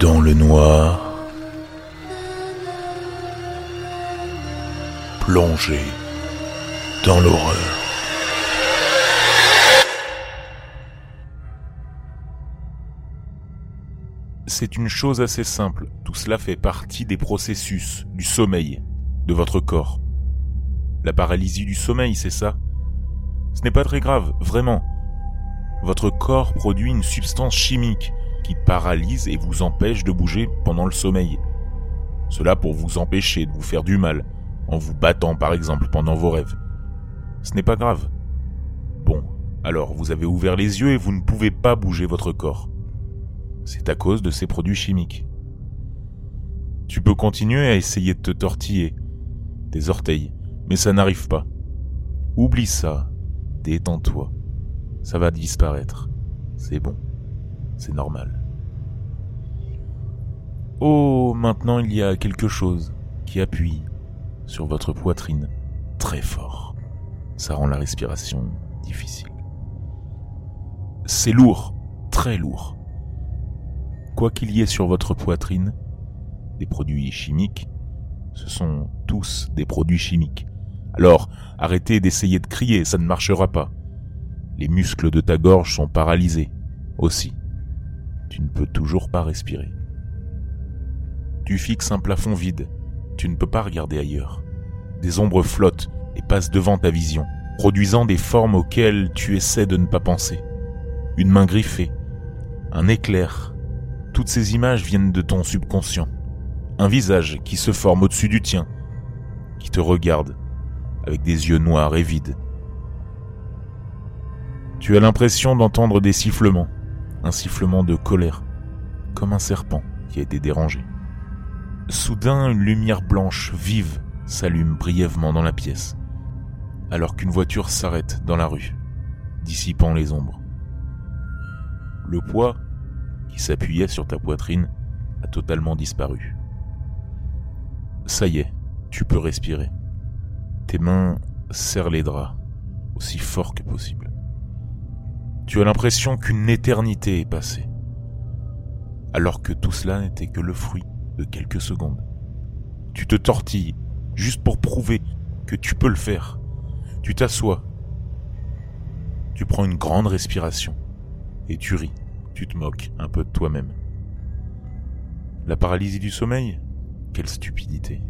dans le noir, plongé dans l'horreur. C'est une chose assez simple, tout cela fait partie des processus du sommeil de votre corps. La paralysie du sommeil, c'est ça? Ce n'est pas très grave, vraiment. Votre corps produit une substance chimique qui paralyse et vous empêche de bouger pendant le sommeil. Cela pour vous empêcher de vous faire du mal, en vous battant par exemple pendant vos rêves. Ce n'est pas grave. Bon, alors vous avez ouvert les yeux et vous ne pouvez pas bouger votre corps. C'est à cause de ces produits chimiques. Tu peux continuer à essayer de te tortiller, tes orteils, mais ça n'arrive pas. Oublie ça, détends-toi, ça va disparaître, c'est bon, c'est normal. Oh, maintenant il y a quelque chose qui appuie sur votre poitrine très fort. Ça rend la respiration difficile. C'est lourd, très lourd. Quoi qu'il y ait sur votre poitrine, des produits chimiques, ce sont tous des produits chimiques. Alors, arrêtez d'essayer de crier, ça ne marchera pas. Les muscles de ta gorge sont paralysés, aussi. Tu ne peux toujours pas respirer. Tu fixes un plafond vide. Tu ne peux pas regarder ailleurs. Des ombres flottent et passent devant ta vision, produisant des formes auxquelles tu essaies de ne pas penser. Une main griffée, un éclair. Toutes ces images viennent de ton subconscient. Un visage qui se forme au-dessus du tien, qui te regarde avec des yeux noirs et vides. Tu as l'impression d'entendre des sifflements, un sifflement de colère, comme un serpent qui a été dérangé. Soudain, une lumière blanche vive s'allume brièvement dans la pièce, alors qu'une voiture s'arrête dans la rue, dissipant les ombres. Le poids qui s'appuyait sur ta poitrine a totalement disparu. Ça y est, tu peux respirer. Tes mains serrent les draps, aussi fort que possible. Tu as l'impression qu'une éternité est passée, alors que tout cela n'était que le fruit quelques secondes. Tu te tortilles juste pour prouver que tu peux le faire. Tu t'assois. Tu prends une grande respiration et tu ris. Tu te moques un peu de toi-même. La paralysie du sommeil? Quelle stupidité.